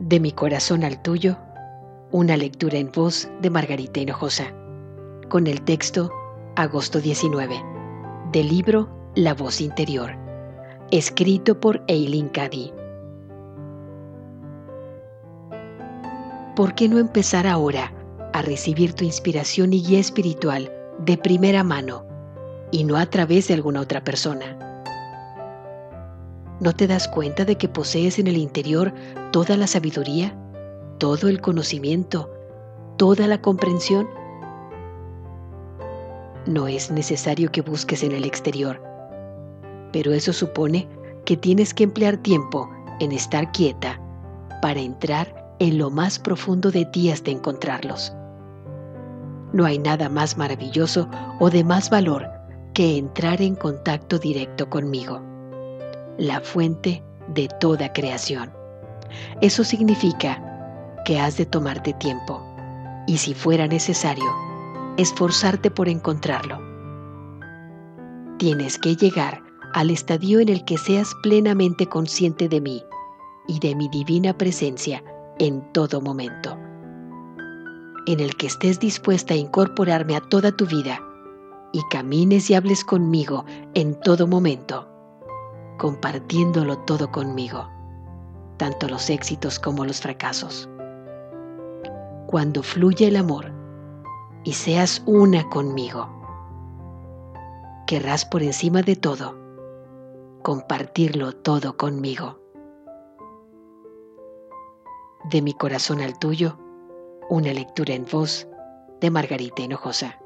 De mi corazón al tuyo, una lectura en voz de Margarita Hinojosa, con el texto Agosto 19, del libro La voz interior, escrito por Eileen Cady. ¿Por qué no empezar ahora a recibir tu inspiración y guía espiritual de primera mano y no a través de alguna otra persona? ¿No te das cuenta de que posees en el interior toda la sabiduría, todo el conocimiento, toda la comprensión? No es necesario que busques en el exterior, pero eso supone que tienes que emplear tiempo en estar quieta para entrar en lo más profundo de ti hasta encontrarlos. No hay nada más maravilloso o de más valor que entrar en contacto directo conmigo la fuente de toda creación. Eso significa que has de tomarte tiempo y si fuera necesario, esforzarte por encontrarlo. Tienes que llegar al estadio en el que seas plenamente consciente de mí y de mi divina presencia en todo momento, en el que estés dispuesta a incorporarme a toda tu vida y camines y hables conmigo en todo momento compartiéndolo todo conmigo, tanto los éxitos como los fracasos. Cuando fluya el amor y seas una conmigo, querrás por encima de todo compartirlo todo conmigo. De mi corazón al tuyo, una lectura en voz de Margarita Hinojosa.